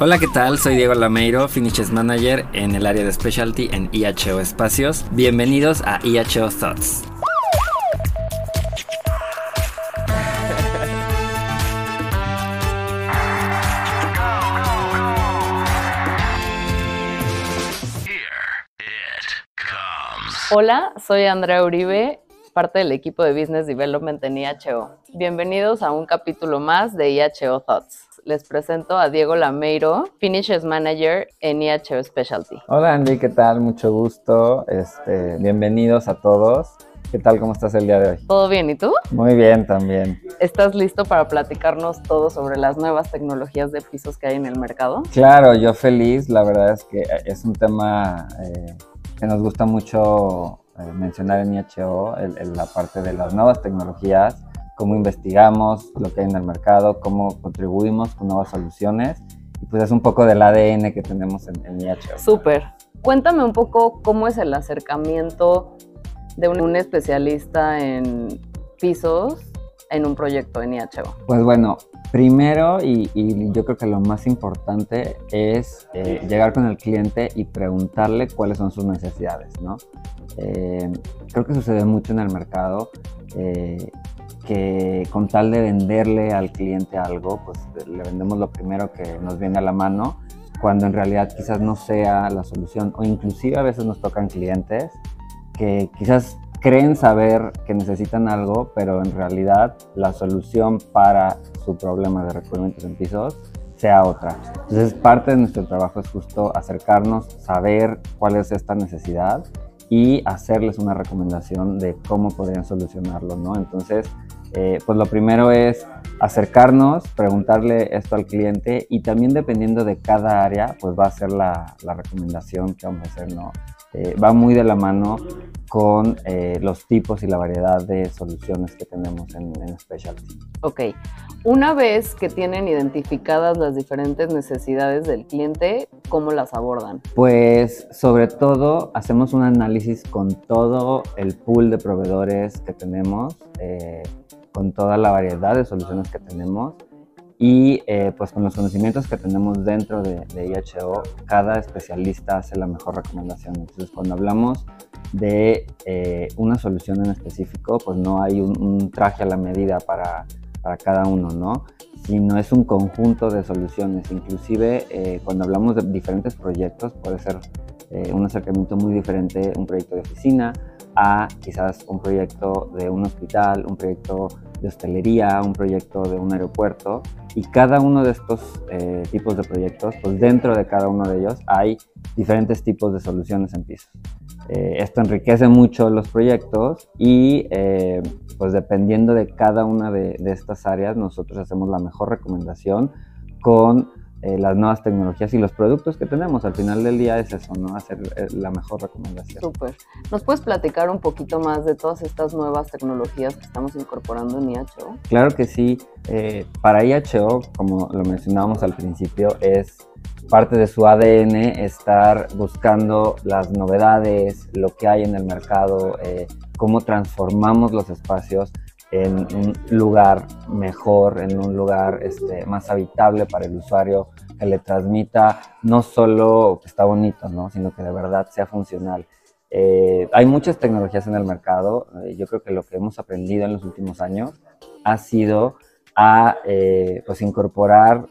Hola, ¿qué tal? Soy Diego Lameiro, Finishes Manager en el área de Specialty en IHO Espacios. Bienvenidos a IHO Thoughts. Hola, soy Andrea Uribe, parte del equipo de Business Development en IHO. Bienvenidos a un capítulo más de IHO Thoughts les presento a Diego Lameiro, Finishes Manager en IHO Specialty. Hola Andy, ¿qué tal? Mucho gusto. Este, bienvenidos a todos. ¿Qué tal? ¿Cómo estás el día de hoy? ¿Todo bien? ¿Y tú? Muy bien también. ¿Estás listo para platicarnos todo sobre las nuevas tecnologías de pisos que hay en el mercado? Claro, yo feliz. La verdad es que es un tema eh, que nos gusta mucho eh, mencionar en IHO, la parte de las nuevas tecnologías cómo investigamos lo que hay en el mercado, cómo contribuimos con nuevas soluciones y pues es un poco del ADN que tenemos en, en. Súper. Cuéntame un poco cómo es el acercamiento de un, especialista en pisos en un proyecto en IHO. Pues bueno, primero y, yo creo que lo más importante es eh, llegar con el cliente y preguntarle cuáles son sus necesidades, ¿no? Eh, creo que sucede mucho en el mercado. Eh, que con tal de venderle al cliente algo, pues le vendemos lo primero que nos viene a la mano, cuando en realidad quizás no sea la solución, o inclusive a veces nos tocan clientes que quizás creen saber que necesitan algo, pero en realidad la solución para su problema de recubrimientos en pisos sea otra. Entonces parte de nuestro trabajo es justo acercarnos, saber cuál es esta necesidad y hacerles una recomendación de cómo podrían solucionarlo, ¿no? Entonces, eh, pues lo primero es acercarnos, preguntarle esto al cliente y también dependiendo de cada área, pues va a ser la, recomendación que vamos a hacer, ¿no? Eh, va muy de la mano con eh, los tipos y la variedad de soluciones que tenemos en, en Specialty. Ok, una vez que tienen identificadas las diferentes necesidades del cliente, ¿cómo las abordan? Pues sobre todo hacemos un análisis con todo el pool de proveedores que tenemos con toda la variedad de soluciones que tenemos y eh, pues con los conocimientos que tenemos dentro de, IHO, cada especialista hace la mejor recomendación. Entonces cuando hablamos de eh, una solución en específico, pues no hay un, traje a la medida para, para, cada uno, ¿no? Sino es un conjunto de soluciones. Inclusive eh, cuando hablamos de diferentes proyectos, puede ser un acercamiento muy diferente, un proyecto de oficina, a quizás un proyecto de un hospital, un proyecto de hostelería, un proyecto de un aeropuerto y cada uno de estos eh, tipos de proyectos, pues dentro de cada uno de ellos hay diferentes tipos de soluciones en pisos. Eh, esto enriquece mucho los proyectos y eh, pues dependiendo de cada una de, de estas áreas nosotros hacemos la mejor recomendación con eh, las nuevas tecnologías y los productos que tenemos. Al final del día es eso, ¿no? Hacer eh, la mejor recomendación. Súper. ¿Nos puedes platicar un poquito más de todas estas nuevas tecnologías que estamos incorporando en IHO? Claro que sí. Eh, para IHO, como lo mencionábamos al principio, es parte de su ADN estar buscando las novedades, lo que hay en el mercado, cómo transformamos los espacios en un lugar mejor, en un lugar este, más habitable para el usuario, que le transmita no solo que está bonito, ¿no? sino que de verdad sea funcional. Eh, hay muchas tecnologías en el mercado. Eh, yo creo que lo que hemos aprendido en los últimos años ha sido a eh, pues incorporar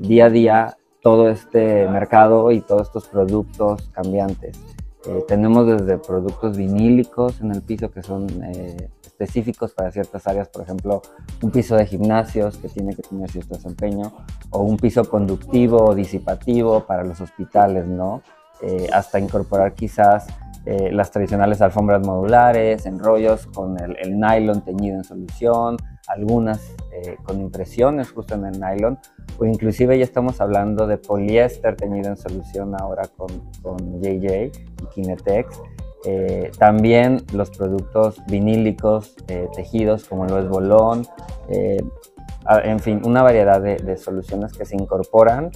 día a día todo este mercado y todos estos productos cambiantes. Tenemos desde productos vinílicos en el piso que son específicos para ciertas áreas, por ejemplo, un piso de gimnasios que tiene que tener cierto desempeño, o un piso conductivo o disipativo para los hospitales, ¿no? Eh, hasta incorporar quizás eh, las tradicionales alfombras modulares, enrollos con el, nylon teñido en solución, algunas eh, con impresiones justo en el nylon, o inclusive ya estamos hablando de poliéster teñido en solución ahora con, con JJ y Kinetex, también los productos vinílicos, tejidos como lo es bolón, en fin, una variedad de, soluciones que se incorporan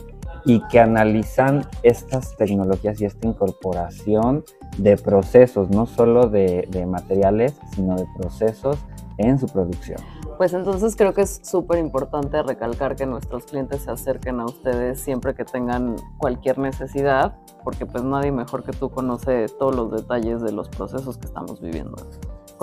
y que analizan estas tecnologías y esta incorporación de procesos, no solo de, materiales, sino de procesos en su producción. Pues entonces creo que es súper importante recalcar que nuestros clientes se acerquen a ustedes siempre que tengan cualquier necesidad, porque pues nadie mejor que tú conoce todos los detalles de los procesos que estamos viviendo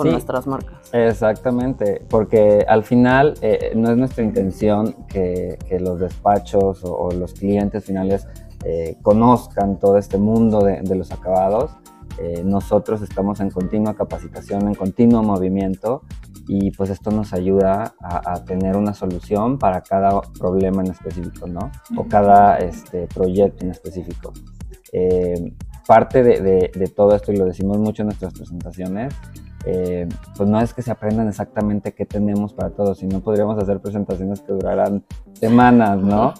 con nuestras marcas. Exactamente, porque al final eh, no es nuestra intención que, los despachos o, los clientes finales eh, conozcan todo este mundo de, los acabados. Eh, nosotros estamos en continua capacitación, en continuo movimiento y pues esto nos ayuda a, tener una solución para cada problema en específico, ¿no? O cada este, proyecto en específico. Eh, parte de, todo esto, y lo decimos mucho en nuestras presentaciones, eh, pues no es que se aprendan exactamente qué tenemos para todos, sino podríamos hacer presentaciones que duraran semanas, ¿no?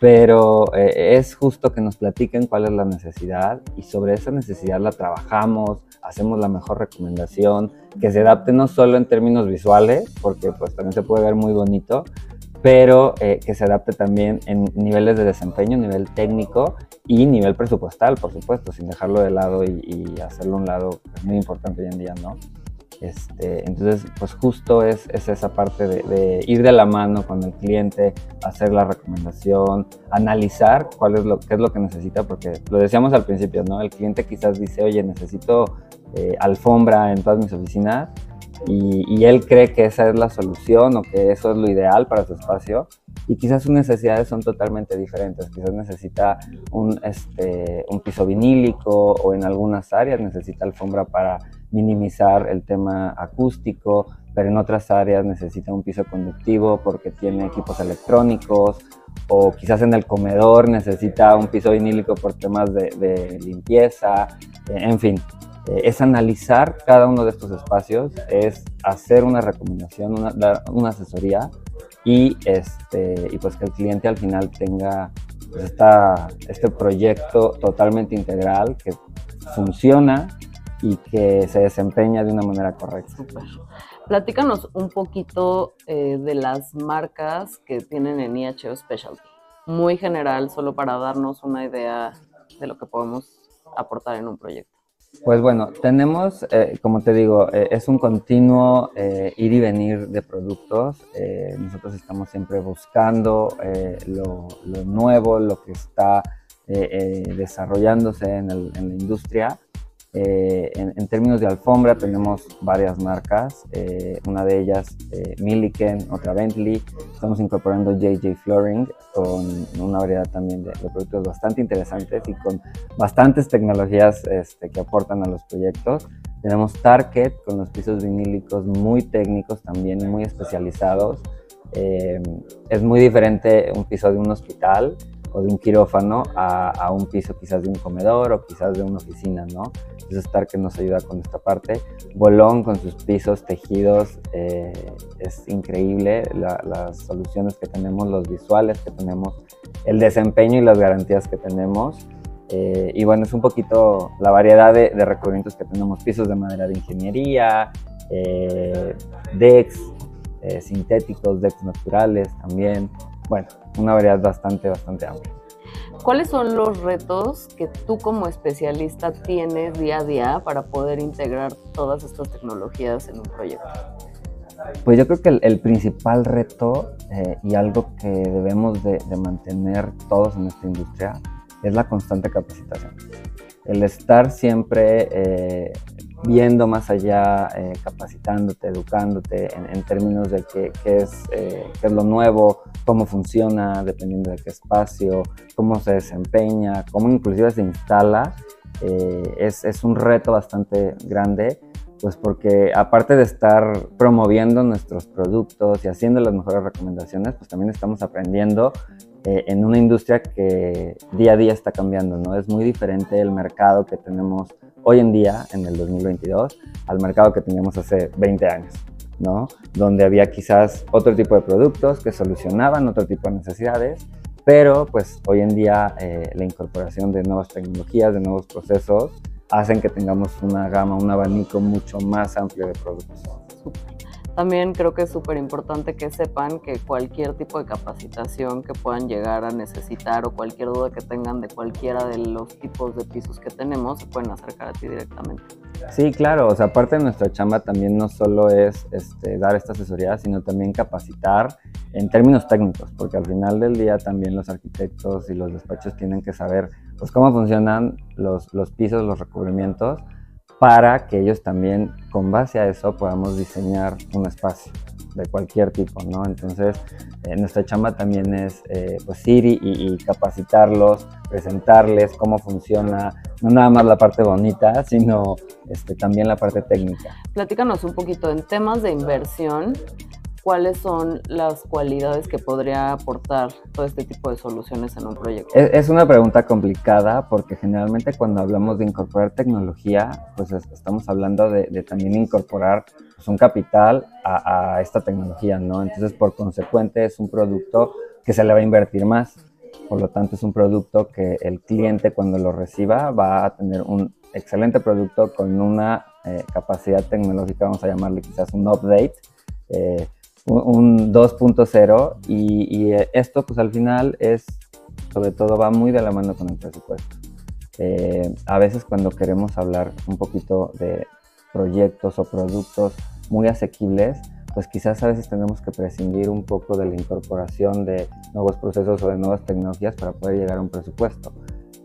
Pero eh, es justo que nos platiquen cuál es la necesidad y sobre esa necesidad la trabajamos, hacemos la mejor recomendación, que se adapte no solo en términos visuales, porque pues también se puede ver muy bonito, pero eh, que se adapte también en niveles de desempeño, nivel técnico y nivel presupuestal, por supuesto, sin dejarlo de lado y, y hacerlo a un lado, es muy importante hoy en día, ¿no? Este, entonces, pues justo es, es esa parte de, ir de la mano con el cliente, hacer la recomendación, analizar cuál es lo, qué es lo que necesita, porque lo decíamos al principio, ¿no? El cliente quizás dice, oye, necesito eh, alfombra en todas mis oficinas y, y, él cree que esa es la solución o que eso es lo ideal para su espacio y quizás sus necesidades son totalmente diferentes. Quizás necesita un, este, un piso vinílico o en algunas áreas necesita alfombra para minimizar el tema acústico, pero en otras áreas necesita un piso conductivo porque tiene equipos electrónicos o quizás en el comedor necesita un piso vinílico por temas de, limpieza, en fin. Eh, es analizar cada uno de estos espacios, es hacer una recomendación, una, dar una asesoría y, este, y pues que el cliente al final tenga pues, este proyecto totalmente integral que funciona y que se desempeña de una manera correcta. Super. Platícanos un poquito eh, de las marcas que tienen en IHO Specialty. Muy general, solo para darnos una idea de lo que podemos aportar en un proyecto. Pues bueno, tenemos, eh, como te digo, eh, es un continuo ir y venir de productos. nosotros estamos siempre buscando lo, nuevo, lo que está desarrollándose en, en, la industria eh, en, términos de alfombra tenemos varias marcas, eh, una de ellas eh, Milliken, otra Bentley. Estamos incorporando JJ Flooring con una variedad también de, productos bastante interesantes y con bastantes tecnologías este, que aportan a los proyectos. Tenemos Target con los pisos vinílicos muy técnicos también, muy especializados. es muy diferente un piso de un hospital o de un quirófano a, un piso quizás de un comedor o quizás de una oficina, ¿no? Entonces estar que nos ayuda con esta parte. Bolón con sus pisos tejidos, eh, es increíble las soluciones que tenemos, los visuales que tenemos, el desempeño y las garantías que tenemos. Eh, y bueno, es un poquito la variedad de, recubrimientos que tenemos, pisos de madera de ingeniería, eh, decks sintéticos, decks naturales también. Bueno, una variedad bastante, bastante amplia. ¿Cuáles son los retos que tú como especialista tienes día a día para poder integrar todas estas tecnologías en un proyecto? Pues yo creo que el, principal reto eh, y algo que debemos de, mantener todos en esta industria es la constante capacitación. El estar siempre eh, viendo más allá, eh, capacitándote, educándote en, términos de qué, es, qué es lo nuevo, cómo funciona, dependiendo de qué espacio, cómo se desempeña, cómo inclusive se instala, eh, es, es, un reto bastante grande, pues porque aparte de estar promoviendo nuestros productos y haciendo las mejores recomendaciones, pues también estamos aprendiendo eh, en una industria que día a día está cambiando, ¿no? Es muy diferente el mercado que tenemos hoy en día, en el 2022, al mercado que teníamos hace 20 años. ¿no? Donde había quizás otro tipo de productos que solucionaban otro tipo de necesidades, pero pues hoy en día eh, la incorporación de nuevas tecnologías, de nuevos procesos, hacen que tengamos una gama, un abanico mucho más amplio de productos. También creo que es súper importante que sepan que cualquier tipo de capacitación que puedan llegar a necesitar o cualquier duda que tengan de cualquiera de los tipos de pisos que tenemos, se pueden acercar a ti directamente. Sí, claro, o sea, parte de nuestra chamba también no solo es este, dar esta asesoría, sino también capacitar en términos técnicos, porque al final del día también los arquitectos y los despachos tienen que saber pues, cómo funcionan los, los pisos, los recubrimientos, para que ellos también, con base a eso, podamos diseñar un espacio de cualquier tipo, ¿no? Entonces, eh, nuestra chamba también es eh, pues ir y, capacitarlos, presentarles cómo funciona, no nada más la parte bonita, sino este, también la parte técnica. Platícanos un poquito en temas de inversión cuáles son las cualidades que podría aportar todo este tipo de soluciones en un proyecto? Es, una pregunta complicada porque generalmente cuando hablamos de incorporar tecnología, pues estamos hablando de, también incorporar pues, un capital a, esta tecnología, ¿no? Entonces, por consecuente, es un producto que se le va a invertir más. Por lo tanto, es un producto que el cliente cuando lo reciba va a tener un excelente producto con una eh, capacidad tecnológica, vamos a llamarle quizás un update, eh, un 2.0 y, esto pues al final es, sobre todo va muy de la mano con el presupuesto. Eh, a veces cuando queremos hablar un poquito de proyectos o productos muy asequibles, pues quizás a veces tenemos que prescindir un poco de la incorporación de nuevos procesos o de nuevas tecnologías para poder llegar a un presupuesto.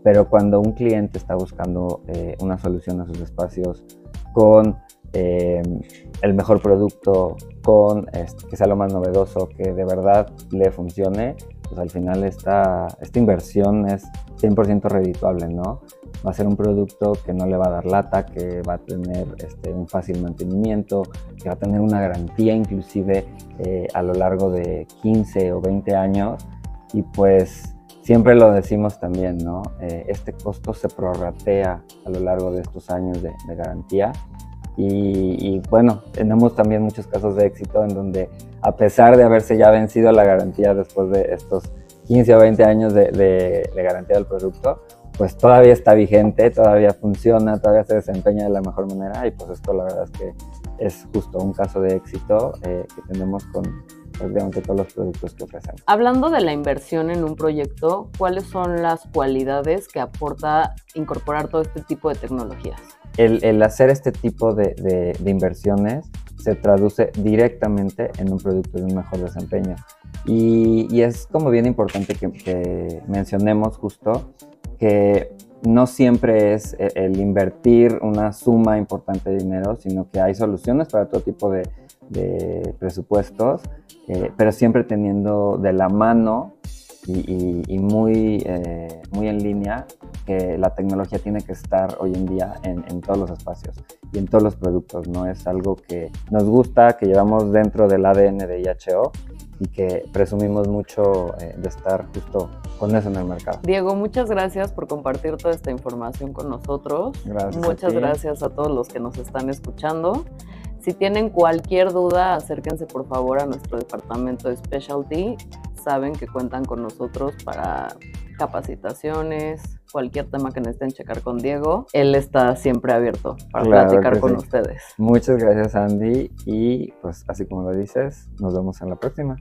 Pero cuando un cliente está buscando eh, una solución a sus espacios con eh, el mejor producto con este, que sea lo más novedoso, que de verdad le funcione, pues al final esta, esta inversión es 100% redituable, ¿no? Va a ser un producto que no le va a dar lata, que va a tener este, un fácil mantenimiento, que va a tener una garantía inclusive eh, a lo largo de 15 o 20 años y pues siempre lo decimos también, ¿no? Eh, este costo se prorratea a lo largo de estos años de, de garantía y, bueno, tenemos también muchos casos de éxito en donde a pesar de haberse ya vencido la garantía después de estos 15 o 20 años de, garantía del producto, pues todavía está vigente, todavía funciona, todavía se desempeña de la mejor manera y pues esto la verdad es que es justo un caso de éxito eh, que tenemos con prácticamente todos los productos que ofrecemos. Hablando de la inversión en un proyecto, ¿cuáles son las cualidades que aporta incorporar todo este tipo de tecnologías? El, hacer este tipo de, inversiones se traduce directamente en un producto de un mejor desempeño. Y, es como bien importante que, mencionemos justo que no siempre es e, el invertir una suma importante de dinero, sino que hay soluciones para todo tipo de, presupuestos, eh, pero siempre teniendo de la mano y, muy, eh, muy en línea que la tecnología tiene que estar hoy en día en, todos los espacios y en todos los productos, ¿no? Es algo que nos gusta, que llevamos dentro del ADN de IHO y que presumimos mucho eh, de estar justo con eso en el mercado. Diego, muchas gracias por compartir toda esta información con nosotros. Gracias muchas gracias a todos los que nos están escuchando. Si tienen cualquier duda, acérquense por favor a nuestro departamento de Specialty. Saben que cuentan con nosotros para capacitaciones, cualquier tema que necesiten checar con Diego. Él está siempre abierto para platicar con ustedes. Muchas gracias, Andy. Y pues así como lo dices, nos vemos en la próxima.